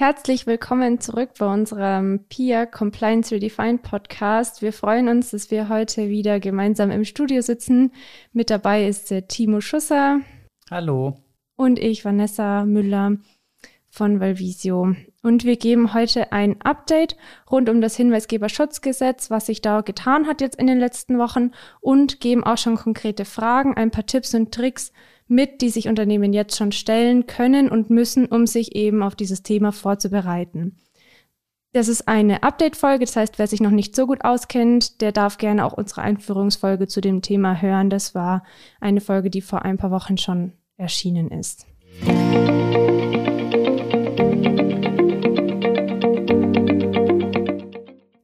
Herzlich willkommen zurück bei unserem PIA Compliance Redefined Podcast. Wir freuen uns, dass wir heute wieder gemeinsam im Studio sitzen. Mit dabei ist der Timo Schusser. Hallo. Und ich, Vanessa Müller von Valvisio. Und wir geben heute ein Update rund um das Hinweisgeberschutzgesetz, was sich da getan hat jetzt in den letzten Wochen und geben auch schon konkrete Fragen, ein paar Tipps und Tricks, mit, die sich Unternehmen jetzt schon stellen können und müssen, um sich eben auf dieses Thema vorzubereiten. Das ist eine Update-Folge, das heißt, wer sich noch nicht so gut auskennt, der darf gerne auch unsere Einführungsfolge zu dem Thema hören. Das war eine Folge, die vor ein paar Wochen schon erschienen ist.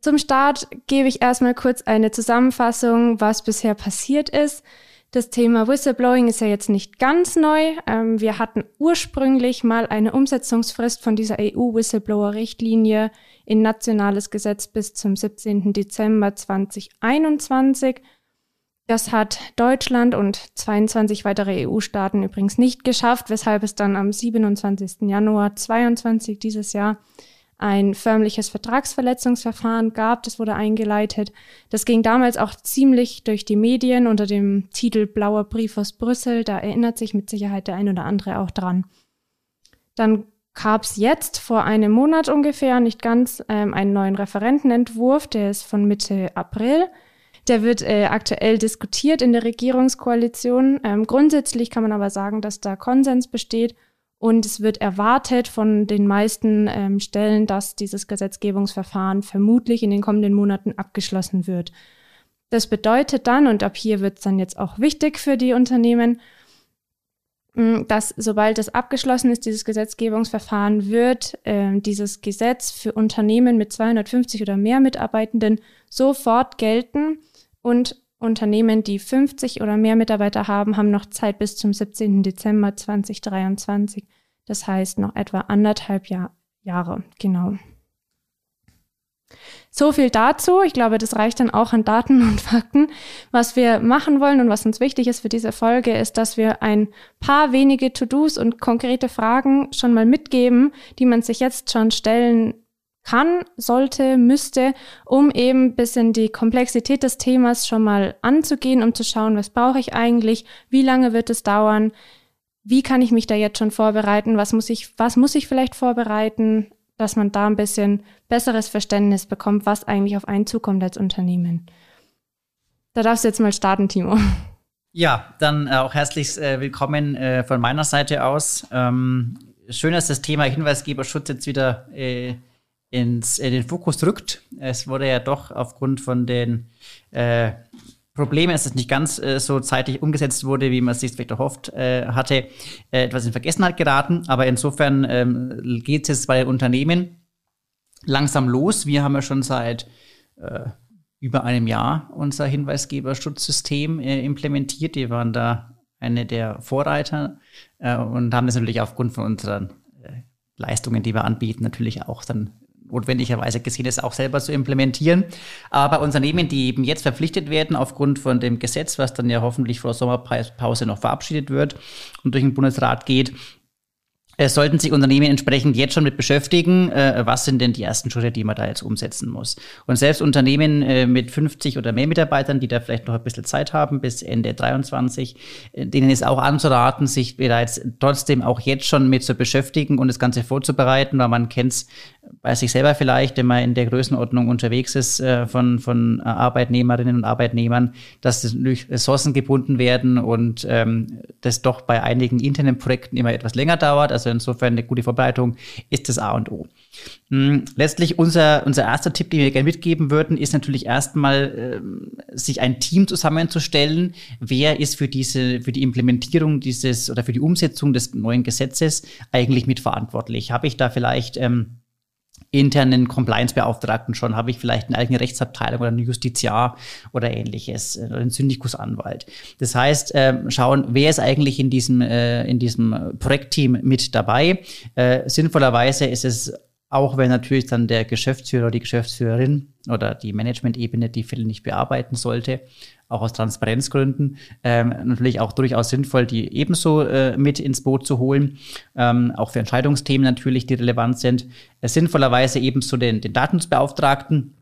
Zum Start gebe ich erstmal kurz eine Zusammenfassung, was bisher passiert ist. Das Thema Whistleblowing ist ja jetzt nicht ganz neu. Ähm, wir hatten ursprünglich mal eine Umsetzungsfrist von dieser EU-Whistleblower-Richtlinie in nationales Gesetz bis zum 17. Dezember 2021. Das hat Deutschland und 22 weitere EU-Staaten übrigens nicht geschafft, weshalb es dann am 27. Januar 2022 dieses Jahr ein förmliches Vertragsverletzungsverfahren gab. Das wurde eingeleitet. Das ging damals auch ziemlich durch die Medien unter dem Titel Blauer Brief aus Brüssel. Da erinnert sich mit Sicherheit der ein oder andere auch dran. Dann gab es jetzt vor einem Monat ungefähr, nicht ganz, ähm, einen neuen Referentenentwurf. Der ist von Mitte April. Der wird äh, aktuell diskutiert in der Regierungskoalition. Ähm, grundsätzlich kann man aber sagen, dass da Konsens besteht und es wird erwartet von den meisten ähm, Stellen, dass dieses Gesetzgebungsverfahren vermutlich in den kommenden Monaten abgeschlossen wird. Das bedeutet dann, und ab hier wird es dann jetzt auch wichtig für die Unternehmen, mm, dass sobald es abgeschlossen ist, dieses Gesetzgebungsverfahren, wird äh, dieses Gesetz für Unternehmen mit 250 oder mehr Mitarbeitenden sofort gelten und Unternehmen, die 50 oder mehr Mitarbeiter haben, haben noch Zeit bis zum 17. Dezember 2023. Das heißt noch etwa anderthalb Jahr, Jahre, genau. So viel dazu. Ich glaube, das reicht dann auch an Daten und Fakten. Was wir machen wollen und was uns wichtig ist für diese Folge, ist, dass wir ein paar wenige To-Dos und konkrete Fragen schon mal mitgeben, die man sich jetzt schon stellen kann, sollte, müsste, um eben ein bisschen die Komplexität des Themas schon mal anzugehen, um zu schauen, was brauche ich eigentlich, wie lange wird es dauern, wie kann ich mich da jetzt schon vorbereiten, was muss ich, was muss ich vielleicht vorbereiten, dass man da ein bisschen besseres Verständnis bekommt, was eigentlich auf einen zukommt als Unternehmen. Da darfst du jetzt mal starten, Timo. Ja, dann äh, auch herzlich äh, willkommen äh, von meiner Seite aus. Ähm, schön, dass das Thema Hinweisgeberschutz jetzt wieder äh, ins, in den Fokus rückt. Es wurde ja doch aufgrund von den äh, Problemen, dass es nicht ganz äh, so zeitig umgesetzt wurde, wie man es sich vielleicht erhofft äh, hatte, äh, etwas in Vergessenheit geraten. Aber insofern ähm, geht es jetzt bei den Unternehmen langsam los. Wir haben ja schon seit äh, über einem Jahr unser Hinweisgeberschutzsystem äh, implementiert. Wir waren da eine der Vorreiter äh, und haben das natürlich aufgrund von unseren äh, Leistungen, die wir anbieten, natürlich auch dann notwendigerweise gesehen ist, auch selber zu implementieren. Aber Unternehmen, die eben jetzt verpflichtet werden aufgrund von dem Gesetz, was dann ja hoffentlich vor Sommerpause noch verabschiedet wird und durch den Bundesrat geht, es sollten sich Unternehmen entsprechend jetzt schon mit beschäftigen, äh, was sind denn die ersten Schritte, die man da jetzt umsetzen muss. Und selbst Unternehmen äh, mit 50 oder mehr Mitarbeitern, die da vielleicht noch ein bisschen Zeit haben bis Ende 23, äh, denen ist auch anzuraten, sich bereits trotzdem auch jetzt schon mit zu beschäftigen und das Ganze vorzubereiten, weil man kennt es bei sich selber vielleicht, wenn man in der Größenordnung unterwegs ist äh, von, von Arbeitnehmerinnen und Arbeitnehmern, dass durch Ressourcen gebunden werden und ähm, das doch bei einigen internen Projekten immer etwas länger dauert. Also insofern eine gute Vorbereitung ist das A und O. Hm, letztlich unser, unser erster Tipp, den wir gerne mitgeben würden, ist natürlich erstmal, äh, sich ein Team zusammenzustellen. Wer ist für diese, für die Implementierung dieses oder für die Umsetzung des neuen Gesetzes eigentlich mitverantwortlich? Habe ich da vielleicht ähm, internen Compliance-Beauftragten schon? Habe ich vielleicht eine eigene Rechtsabteilung oder einen Justiziar oder ähnliches äh, oder einen Syndikusanwalt? Das heißt, äh, schauen, wer ist eigentlich in diesem, äh, in diesem Projektteam mit dabei? Äh, sinnvollerweise ist es auch wenn natürlich dann der Geschäftsführer oder die Geschäftsführerin oder die Management-Ebene die Fälle nicht bearbeiten sollte, auch aus Transparenzgründen, ähm, natürlich auch durchaus sinnvoll, die ebenso äh, mit ins Boot zu holen, ähm, auch für Entscheidungsthemen natürlich, die relevant sind. Äh, sinnvollerweise ebenso den, den Datensbeauftragten,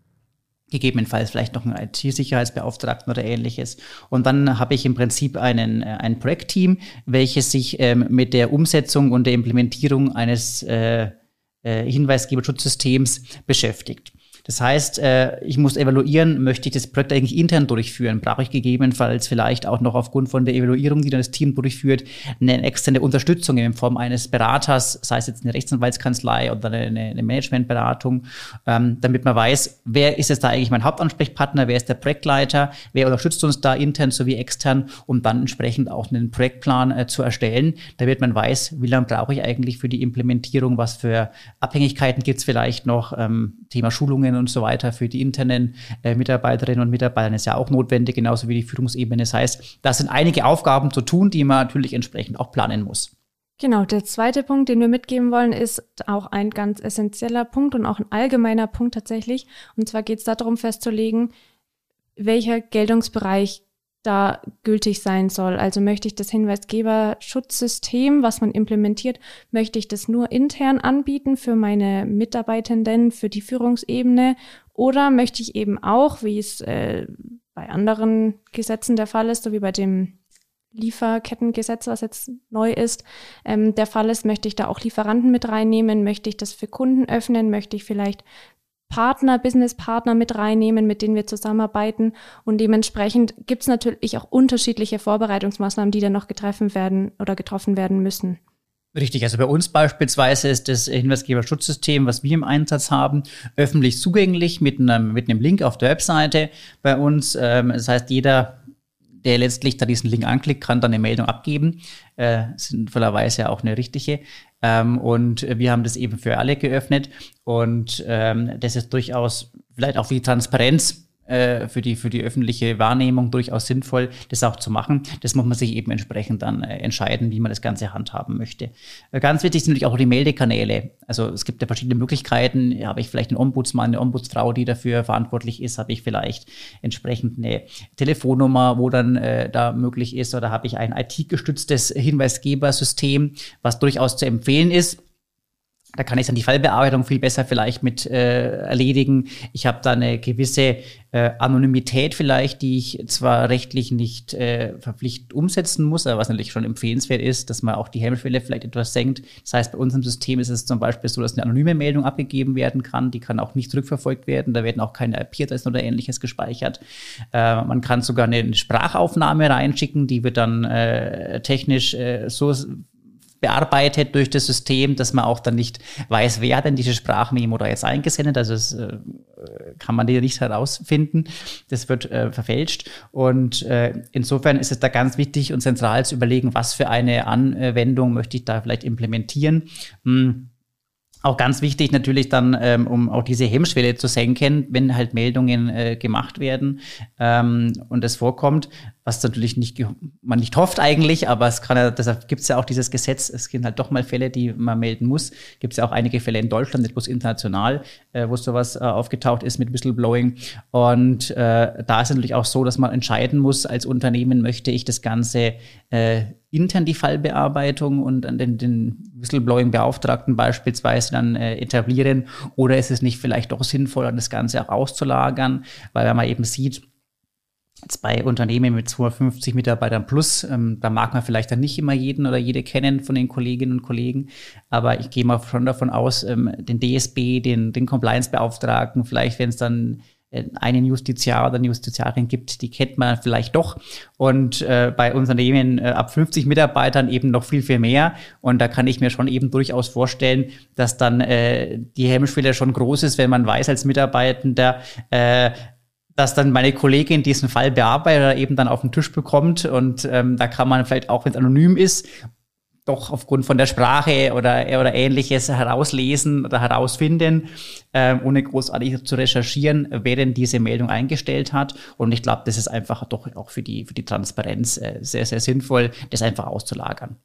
gegebenenfalls vielleicht noch einen IT-Sicherheitsbeauftragten oder ähnliches. Und dann habe ich im Prinzip einen, äh, ein Projektteam, welches sich ähm, mit der Umsetzung und der Implementierung eines äh, äh, Hinweisgeberschutzsystems beschäftigt. Das heißt, äh, ich muss evaluieren, möchte ich das Projekt eigentlich intern durchführen? Brauche ich gegebenenfalls vielleicht auch noch aufgrund von der Evaluierung, die dann das Team durchführt, eine externe Unterstützung in Form eines Beraters, sei es jetzt eine Rechtsanwaltskanzlei oder eine, eine Managementberatung, ähm, damit man weiß, wer ist jetzt da eigentlich mein Hauptansprechpartner, wer ist der Projektleiter, wer unterstützt uns da intern sowie extern, um dann entsprechend auch einen Projektplan äh, zu erstellen, damit man weiß, wie lange brauche ich eigentlich für die Implementierung, was für Abhängigkeiten gibt es vielleicht noch, ähm, Thema Schulungen Schulungen und so weiter für die internen äh, Mitarbeiterinnen und Mitarbeiter ist ja auch notwendig, genauso wie die Führungsebene. Das heißt, da sind einige Aufgaben zu tun, die man natürlich entsprechend auch planen muss. Genau, der zweite Punkt, den wir mitgeben wollen, ist auch ein ganz essentieller Punkt und auch ein allgemeiner Punkt tatsächlich. Und zwar geht es darum festzulegen, welcher Geltungsbereich da gültig sein soll. Also möchte ich das Hinweisgeberschutzsystem, was man implementiert, möchte ich das nur intern anbieten für meine Mitarbeitenden, für die Führungsebene? Oder möchte ich eben auch, wie es äh, bei anderen Gesetzen der Fall ist, so wie bei dem Lieferkettengesetz, was jetzt neu ist, ähm, der Fall ist, möchte ich da auch Lieferanten mit reinnehmen, möchte ich das für Kunden öffnen, möchte ich vielleicht Partner, Businesspartner mit reinnehmen, mit denen wir zusammenarbeiten. Und dementsprechend gibt es natürlich auch unterschiedliche Vorbereitungsmaßnahmen, die dann noch getroffen werden oder getroffen werden müssen. Richtig, also bei uns beispielsweise ist das Hinweisgeberschutzsystem, was wir im Einsatz haben, öffentlich zugänglich mit einem, mit einem Link auf der Webseite bei uns. Ähm, das heißt, jeder, der letztlich da diesen Link anklickt, kann dann eine Meldung abgeben. Äh, sinnvollerweise auch eine richtige. Ähm, und wir haben das eben für alle geöffnet. Und ähm, das ist durchaus vielleicht auch die Transparenz äh, für, die, für die öffentliche Wahrnehmung durchaus sinnvoll, das auch zu machen. Das muss man sich eben entsprechend dann äh, entscheiden, wie man das Ganze handhaben möchte. Äh, ganz wichtig sind natürlich auch die Meldekanäle. Also es gibt ja verschiedene Möglichkeiten. Habe ich vielleicht einen Ombudsmann, eine Ombudsfrau, die dafür verantwortlich ist? Habe ich vielleicht entsprechend eine Telefonnummer, wo dann da möglich ist? Oder habe ich ein IT-gestütztes Hinweisgebersystem, was durchaus zu empfehlen ist? Da kann ich dann die Fallbearbeitung viel besser vielleicht mit äh, erledigen. Ich habe da eine gewisse äh, Anonymität vielleicht, die ich zwar rechtlich nicht äh, verpflichtend umsetzen muss, aber was natürlich schon empfehlenswert ist, dass man auch die Hemmschwelle vielleicht etwas senkt. Das heißt, bei unserem System ist es zum Beispiel so, dass eine anonyme Meldung abgegeben werden kann. Die kann auch nicht zurückverfolgt werden. Da werden auch keine IP-Adressen oder ähnliches gespeichert. Äh, man kann sogar eine Sprachaufnahme reinschicken, die wird dann äh, technisch äh, so bearbeitet durch das System, dass man auch dann nicht weiß, wer denn diese Sprachmemo da jetzt eingesendet. Also das äh, kann man die nicht herausfinden. Das wird äh, verfälscht. Und äh, insofern ist es da ganz wichtig und zentral zu überlegen, was für eine Anwendung möchte ich da vielleicht implementieren. Hm auch ganz wichtig natürlich dann, ähm, um auch diese Hemmschwelle zu senken, wenn halt Meldungen äh, gemacht werden ähm, und es vorkommt, was natürlich nicht man nicht hofft eigentlich, aber es kann ja, deshalb gibt es ja auch dieses Gesetz, es gibt halt doch mal Fälle, die man melden muss. Gibt es ja auch einige Fälle in Deutschland, nicht bloß international, äh, wo sowas äh, aufgetaucht ist mit Whistleblowing. Und äh, da ist es natürlich auch so, dass man entscheiden muss, als Unternehmen möchte ich das Ganze äh, intern die Fallbearbeitung und an den, den Whistleblowing-Beauftragten beispielsweise dann äh, etablieren? Oder ist es nicht vielleicht doch sinnvoller, das Ganze auch auszulagern? Weil wenn man eben sieht, Jetzt bei Unternehmen mit 250 Mitarbeitern plus, ähm, da mag man vielleicht dann nicht immer jeden oder jede kennen von den Kolleginnen und Kollegen, aber ich gehe mal schon davon aus, ähm, den DSB, den, den Compliance-Beauftragten, vielleicht wenn es dann einen Justiziar oder eine Justiziarin gibt, die kennt man vielleicht doch. Und äh, bei Unternehmen äh, ab 50 Mitarbeitern eben noch viel, viel mehr. Und da kann ich mir schon eben durchaus vorstellen, dass dann äh, die Hemmschwelle schon groß ist, wenn man weiß als Mitarbeitender, äh, dass dann meine Kollegin diesen Fall bearbeitet oder eben dann auf den Tisch bekommt. Und ähm, da kann man vielleicht auch, wenn es anonym ist, doch aufgrund von der Sprache oder, oder ähnliches herauslesen oder herausfinden, äh, ohne großartig zu recherchieren, wer denn diese Meldung eingestellt hat. Und ich glaube, das ist einfach doch auch für die, für die Transparenz äh, sehr, sehr sinnvoll, das einfach auszulagern.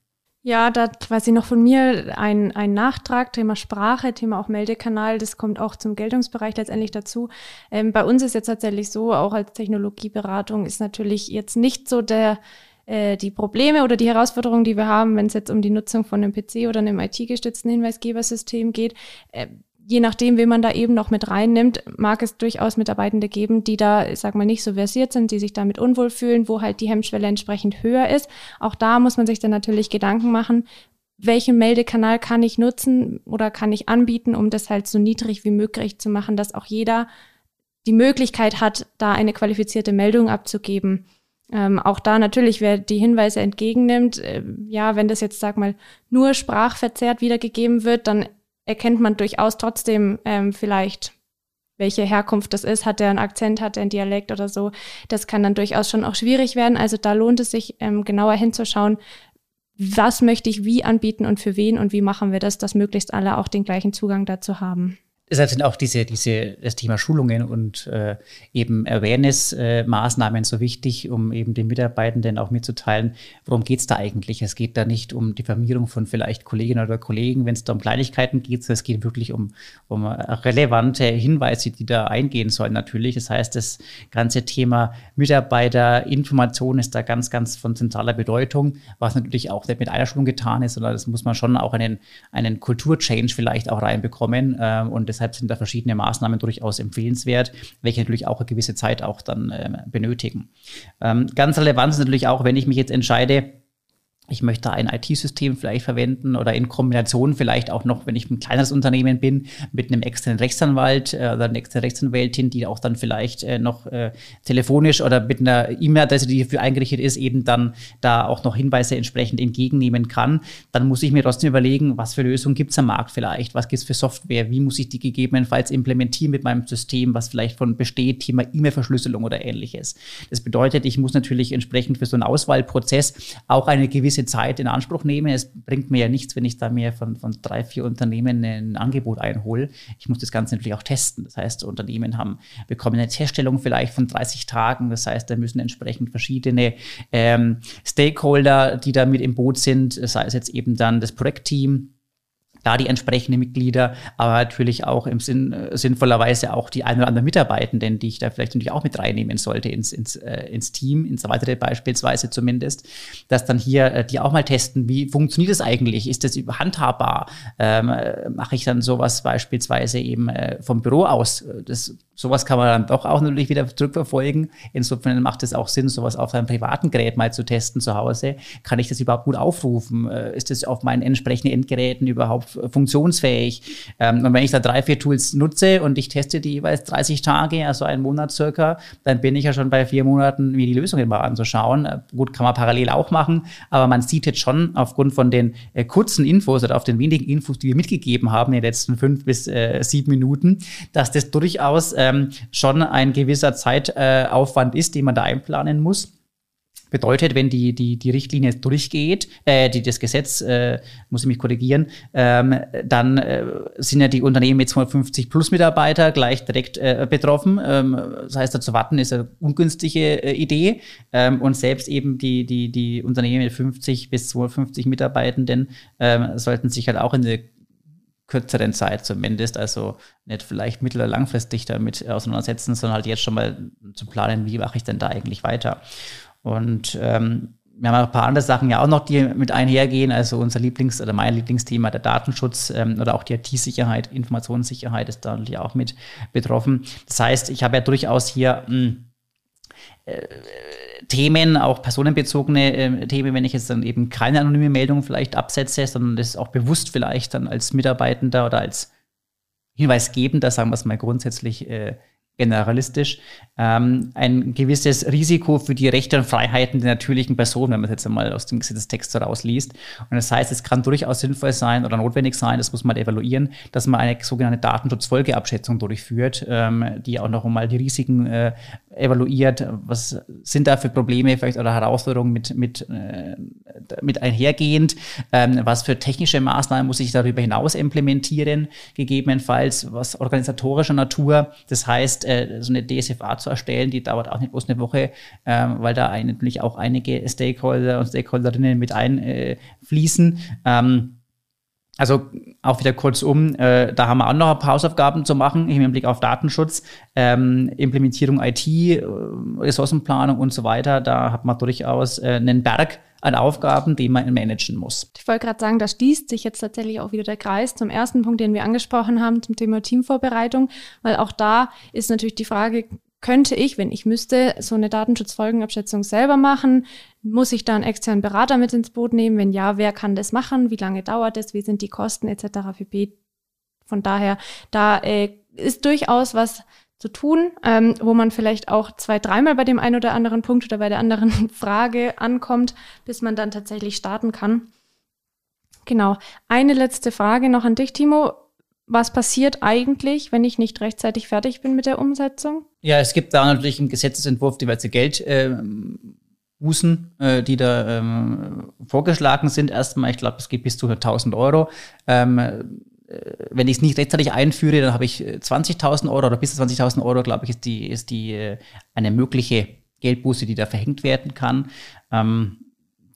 Ja, da quasi noch von mir ein, ein Nachtrag, Thema Sprache, Thema auch Meldekanal, das kommt auch zum Geltungsbereich letztendlich dazu. Ähm, bei uns ist jetzt tatsächlich so, auch als Technologieberatung ist natürlich jetzt nicht so der äh, die Probleme oder die Herausforderungen, die wir haben, wenn es jetzt um die Nutzung von einem PC oder einem IT-gestützten Hinweisgebersystem geht. Äh, je nachdem, wen man da eben noch mit reinnimmt, mag es durchaus Mitarbeitende geben, die da, ich sag mal, nicht so versiert sind, die sich damit unwohl fühlen, wo halt die Hemmschwelle entsprechend höher ist. Auch da muss man sich dann natürlich Gedanken machen, welchen Meldekanal kann ich nutzen oder kann ich anbieten, um das halt so niedrig wie möglich zu machen, dass auch jeder die Möglichkeit hat, da eine qualifizierte Meldung abzugeben. Ähm, auch da natürlich, wer die Hinweise entgegennimmt, äh, ja, wenn das jetzt, sag mal, nur sprachverzerrt wiedergegeben wird, dann erkennt man durchaus trotzdem ähm, vielleicht, welche Herkunft das ist. Hat er einen Akzent, hat er einen Dialekt oder so. Das kann dann durchaus schon auch schwierig werden. Also da lohnt es sich, ähm, genauer hinzuschauen, was möchte ich wie anbieten und für wen und wie machen wir das, dass möglichst alle auch den gleichen Zugang dazu haben deshalb sind auch diese, diese, das Thema Schulungen und äh, eben Awareness-Maßnahmen äh, so wichtig, um eben den Mitarbeitenden auch mitzuteilen, worum geht's da eigentlich? Es geht da nicht um Diffamierung von vielleicht Kolleginnen oder Kollegen, wenn es da um Kleinigkeiten geht, sondern es geht wirklich um, um relevante Hinweise, die da eingehen sollen natürlich. Das heißt, das ganze Thema Mitarbeiterinformation ist da ganz, ganz von zentraler Bedeutung, was natürlich auch nicht mit einer Schulung getan ist, sondern das muss man schon auch einen, einen Kulturchange vielleicht auch reinbekommen äh, und das deshalb sind da verschiedene Maßnahmen durchaus empfehlenswert, welche natürlich auch eine gewisse Zeit auch dann äh, benötigen. Ähm, ganz relevant ist natürlich auch, wenn ich mich jetzt entscheide, ich möchte ein IT-System vielleicht verwenden oder in Kombination vielleicht auch noch, wenn ich ein kleineres Unternehmen bin, mit einem externen Rechtsanwalt äh, oder einer externen Rechtsanwältin, die auch dann vielleicht äh, noch äh, telefonisch oder mit einer E-Mail-Adresse, die hierfür eingerichtet ist, eben dann da auch noch Hinweise entsprechend entgegennehmen kann, dann muss ich mir trotzdem überlegen, was für Lösungen gibt es am Markt vielleicht, was gibt es für Software, wie muss ich die gegebenenfalls implementieren mit meinem System, was vielleicht von besteht, Thema E-Mail-Verschlüsselung oder ähnliches. Das bedeutet, ich muss natürlich entsprechend für so einen Auswahlprozess auch eine gewisse gewisse Zeit in Anspruch nehme. Es bringt mir ja nichts, wenn ich da mir von, von drei, vier Unternehmen ein Angebot einhole. Ich muss das Ganze natürlich auch testen. Das heißt, Unternehmen haben, bekommen eine Teststellung vielleicht von 30 Tagen. Das heißt, da müssen entsprechend verschiedene ähm, Stakeholder, die da mit im Boot sind, sei es jetzt eben dann das Projektteam, da die entsprechenden Mitglieder, aber natürlich auch im Sinn, äh, sinnvollerweise auch die ein oder anderen Mitarbeitenden, die ich da vielleicht natürlich auch mit reinnehmen sollte ins, ins, äh, ins Team, ins weitere beispielsweise zumindest, dass dann hier äh, die auch mal testen, wie funktioniert das eigentlich? Ist das handhabbar? Ähm, äh, Mache ich dann sowas beispielsweise eben äh, vom Büro aus? Das sowas kann man dann doch auch natürlich wieder zurückverfolgen. Insofern macht es auch Sinn, sowas auf seinem privaten Gerät mal zu testen zu Hause. Kann ich das überhaupt gut aufrufen? Äh, ist das auf meinen entsprechenden Endgeräten überhaupt funktionsfähig? Ähm, und wenn ich da drei, vier Tools nutze und ich teste die jeweils 30 Tage, also einen Monat circa, dann bin ich ja schon bei vier Monaten, mir die Lösungen mal anzuschauen. Äh, gut, kann man parallel auch machen, aber man sieht jetzt schon aufgrund von den äh, kurzen Infos oder auf den wenigen Infos, die wir mitgegeben haben in den letzten fünf bis äh, sieben Minuten, dass das durchaus äh, ähm, schon ein gewisser Zeitaufwand ist, den man da einplanen muss. Bedeutet, wenn die, die, die Richtlinie durchgeht, äh, die, das Gesetz, äh, muss ich mich korrigieren, ähm, dann äh, sind ja die Unternehmen mit 250 plus Mitarbeiter gleich direkt äh, betroffen. Ähm, das heißt, da zu warten ist eine ungünstige äh, Idee. Ähm, und selbst eben die, die, die Unternehmen mit 50 bis 250 Mitarbeitenden ähm, sollten sich halt auch in der kürzeren Zeit zumindest, also nicht vielleicht mittel- oder langfristig damit auseinandersetzen, sondern halt jetzt schon mal zu planen, wie mache ich denn da eigentlich weiter. Und ähm, wir haben ein paar andere Sachen ja auch noch, die mit einhergehen. Also unser Lieblings- oder mein Lieblingsthema, der Datenschutz ähm, oder auch die IT-Sicherheit, Informationssicherheit ist da natürlich auch mit betroffen. Das heißt, ich habe ja durchaus hier mh, hm, äh, Themen, auch personenbezogene äh, Themen, wenn ich jetzt dann eben keine anonyme Meldung vielleicht absetze, sondern das auch bewusst vielleicht dann als Mitarbeitender oder als Hinweisgebender, sagen wir es mal grundsätzlich, äh, generalistisch, ähm, ein gewisses Risiko für die Rechte und Freiheiten der natürlichen Person, wenn man es jetzt einmal aus dem Gesetzestext herausliest. Und das heißt, es kann durchaus sinnvoll sein oder notwendig sein, das muss man evaluieren, dass man eine sogenannte Datenschutzfolgeabschätzung durchführt, ähm, die auch noch einmal die Risiken äh, evaluiert. Was sind da für Probleme vielleicht oder Herausforderungen mit, mit äh, mit einhergehend, ähm, was für technische Maßnahmen muss ich darüber hinaus implementieren, gegebenenfalls was organisatorischer Natur. Das heißt, äh, so eine DSFA zu erstellen, die dauert auch nicht bloß eine Woche, ähm, weil da natürlich auch einige Stakeholder und Stakeholderinnen mit einfließen. Ähm, also auch wieder kurz um, äh, da haben wir auch noch ein paar Hausaufgaben zu machen im Hinblick auf Datenschutz, ähm, Implementierung IT, äh, Ressourcenplanung und so weiter. Da hat man durchaus äh, einen Berg an Aufgaben, die man managen muss. Ich wollte gerade sagen, da schließt sich jetzt tatsächlich auch wieder der Kreis zum ersten Punkt, den wir angesprochen haben, zum Thema Teamvorbereitung, weil auch da ist natürlich die Frage, könnte ich, wenn ich müsste, so eine Datenschutzfolgenabschätzung selber machen? Muss ich da einen externen Berater mit ins Boot nehmen? Wenn ja, wer kann das machen? Wie lange dauert es? Wie sind die Kosten etc. pp. Von daher, da äh, ist durchaus was zu tun, ähm, wo man vielleicht auch zwei, dreimal bei dem einen oder anderen Punkt oder bei der anderen Frage ankommt, bis man dann tatsächlich starten kann. Genau. Eine letzte Frage noch an dich, Timo was passiert eigentlich, wenn ich nicht rechtzeitig fertig bin mit der Umsetzung? Ja, es gibt da natürlich im Gesetzesentwurf diverse Geldbußen, äh, äh, die da ähm, vorgeschlagen sind. Erstmal, ich glaube, es geht bis zu 1000 Euro. Ähm, äh, wenn ich es nicht rechtzeitig einführe, dann habe ich 20.000 äh, Euro oder bis zu 20.000 Euro, glaube ich, ist die, ist die äh, eine mögliche Geldbuße, die da verhängt werden kann. Ähm,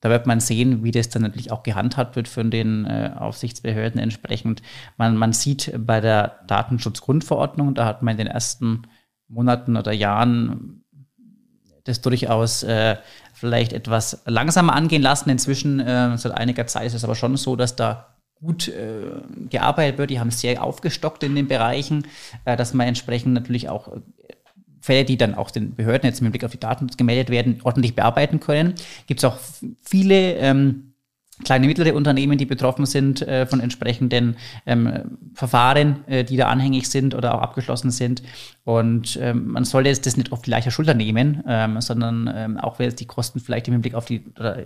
da wird man sehen, wie das dann natürlich auch gehandhabt wird von den äh, Aufsichtsbehörden entsprechend. Man, man sieht bei der Datenschutzgrundverordnung, da hat man in den ersten Monaten oder Jahren das durchaus äh, vielleicht etwas langsamer angehen lassen. Inzwischen, äh, seit einiger Zeit ist es aber schon so, dass da gut äh, gearbeitet wird. Die haben sehr aufgestockt in den Bereichen, äh, dass man entsprechend natürlich auch Fälle, die dann auch den Behörden jetzt mit Blick auf die Daten gemeldet werden, ordentlich bearbeiten können. Gibt es auch viele ähm, kleine mittlere Unternehmen, die betroffen sind äh, von entsprechenden ähm, Verfahren, äh, die da anhängig sind oder auch abgeschlossen sind. Und ähm, man sollte jetzt das nicht auf die leichte Schulter nehmen, ähm, sondern ähm, auch wenn jetzt die Kosten vielleicht im Hinblick auf die oder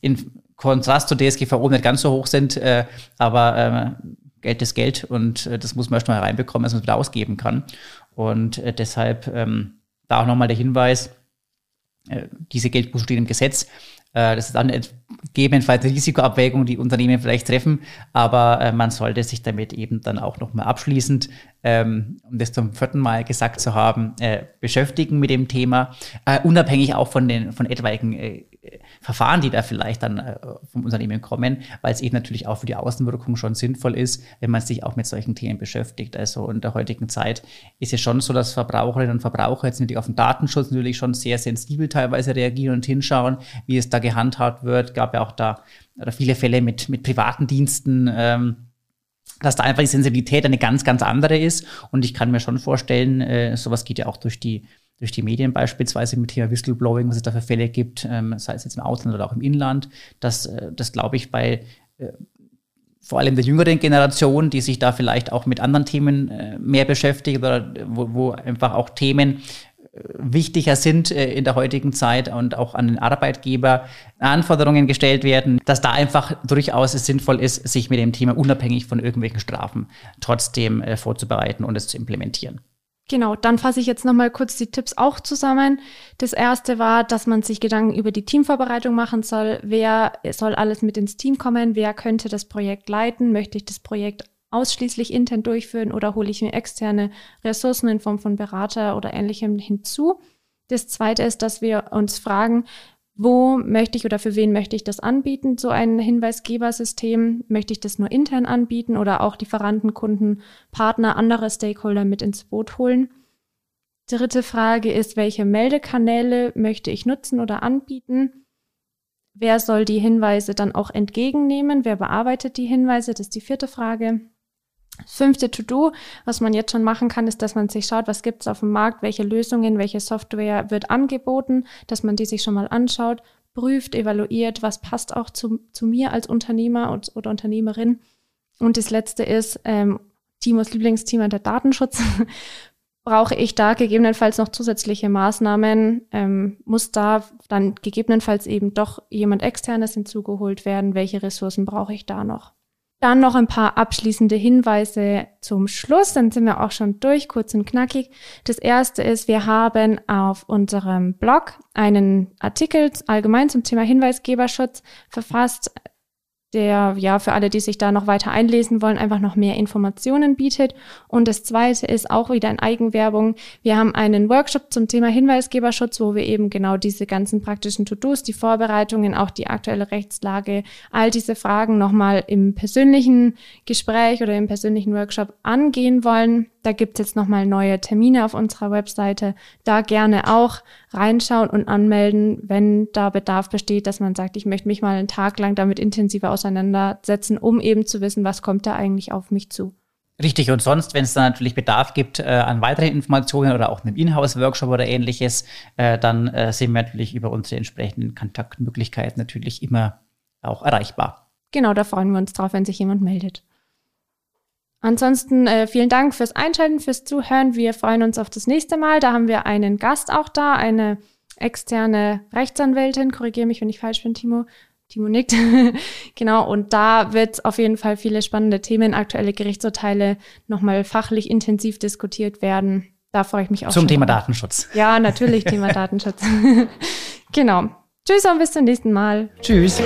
in Kontrast zur DSGVO nicht ganz so hoch sind, äh, aber äh, Geld ist Geld und äh, das muss man erst mal hereinbekommen, dass man es wieder ausgeben kann. Und äh, deshalb ähm, da auch nochmal der Hinweis, äh, diese Geldbußen stehen im Gesetz. Äh, das ist dann gegebenenfalls eine Risikoabwägung, die Unternehmen vielleicht treffen, aber äh, man sollte sich damit eben dann auch nochmal abschließend, ähm, um das zum vierten Mal gesagt zu haben, äh, beschäftigen mit dem Thema, äh, unabhängig auch von den von etwaigen äh, Verfahren, die da vielleicht dann äh, vom Unternehmen kommen, weil es eben natürlich auch für die Außenwirkung schon sinnvoll ist, wenn man sich auch mit solchen Themen beschäftigt. Also in der heutigen Zeit ist es schon so, dass Verbraucherinnen und Verbraucher jetzt natürlich auf den Datenschutz natürlich schon sehr sensibel teilweise reagieren und hinschauen, wie es da gehandhabt wird. Gab ja auch da viele Fälle mit, mit privaten Diensten. Ähm, dass da einfach die Sensibilität eine ganz, ganz andere ist. Und ich kann mir schon vorstellen, äh, sowas geht ja auch durch die durch die Medien beispielsweise mit Thema Whistleblowing, was es da für Fälle gibt, ähm, sei es jetzt im Ausland oder auch im Inland, dass äh, das, glaube ich, bei äh, vor allem der jüngeren Generation, die sich da vielleicht auch mit anderen Themen äh, mehr beschäftigt oder wo, wo einfach auch Themen wichtiger sind äh, in der heutigen Zeit und auch an den Arbeitgeber Anforderungen gestellt werden, dass da einfach durchaus es sinnvoll ist, sich mit dem Thema unabhängig von irgendwelchen Strafen trotzdem äh, vorzubereiten und es zu implementieren. Genau, dann fasse ich jetzt nochmal kurz die Tipps auch zusammen. Das erste war, dass man sich Gedanken über die Teamvorbereitung machen soll. Wer soll alles mit ins Team kommen? Wer könnte das Projekt leiten? Möchte ich das Projekt ausschließlich intern durchführen oder hole ich mir externe Ressourcen in Form von Berater oder ähnlichem hinzu? Das zweite ist, dass wir uns fragen, wo möchte ich oder für wen möchte ich das anbieten, so ein Hinweisgebersystem? Möchte ich das nur intern anbieten oder auch Lieferanten, Kunden, Partner, andere Stakeholder mit ins Boot holen? Dritte Frage ist, welche Meldekanäle möchte ich nutzen oder anbieten? Wer soll die Hinweise dann auch entgegennehmen? Wer bearbeitet die Hinweise? Das ist die vierte Frage. Fünfte To-Do, was man jetzt schon machen kann, ist, dass man sich schaut, was gibt es auf dem Markt, welche Lösungen, welche Software wird angeboten, dass man die sich schon mal anschaut, prüft, evaluiert, was passt auch zu, zu mir als Unternehmer und, oder Unternehmerin. Und das letzte ist, ähm, Timos Lieblingsthema der Datenschutz. Brauche ich da gegebenenfalls noch zusätzliche Maßnahmen? Ähm, muss da dann gegebenenfalls eben doch jemand externes hinzugeholt werden? Welche Ressourcen brauche ich da noch? Dann noch ein paar abschließende Hinweise zum Schluss. Dann sind wir auch schon durch, kurz und knackig. Das erste ist, wir haben auf unserem Blog einen Artikel allgemein zum Thema Hinweisgeberschutz verfasst der ja für alle, die sich da noch weiter einlesen wollen, einfach noch mehr Informationen bietet. Und das zweite ist auch wieder in Eigenwerbung. Wir haben einen Workshop zum Thema Hinweisgeberschutz, wo wir eben genau diese ganzen praktischen To-Dos, die Vorbereitungen, auch die aktuelle Rechtslage, all diese Fragen nochmal im persönlichen Gespräch oder im persönlichen Workshop angehen wollen. Da gibt's jetzt nochmal neue Termine auf unserer Webseite. Da gerne auch reinschauen und anmelden, wenn da Bedarf besteht, dass man sagt, ich möchte mich mal einen Tag lang damit intensiver auseinandersetzen, um eben zu wissen, was kommt da eigentlich auf mich zu. Richtig, und sonst, wenn es da natürlich Bedarf gibt äh, an weiteren Informationen oder auch einem Inhouse-Workshop oder ähnliches, äh, dann äh, sind wir natürlich über unsere entsprechenden Kontaktmöglichkeiten natürlich immer auch erreichbar. Genau, da freuen wir uns drauf, wenn sich jemand meldet. Ansonsten äh, vielen Dank fürs Einschalten, fürs Zuhören. Wir freuen uns auf das nächste Mal. Da haben wir einen Gast auch da, eine externe Rechtsanwältin. Korrigiere mich, wenn ich falsch bin, Timo. Timo nickt. genau, und da wird auf jeden Fall viele spannende Themen, aktuelle Gerichtsurteile nochmal fachlich intensiv diskutiert werden. Da freue ich mich auch. Zum Thema drauf. Datenschutz. Ja, natürlich Thema Datenschutz. genau. Tschüss und bis zum nächsten Mal. Tschüss.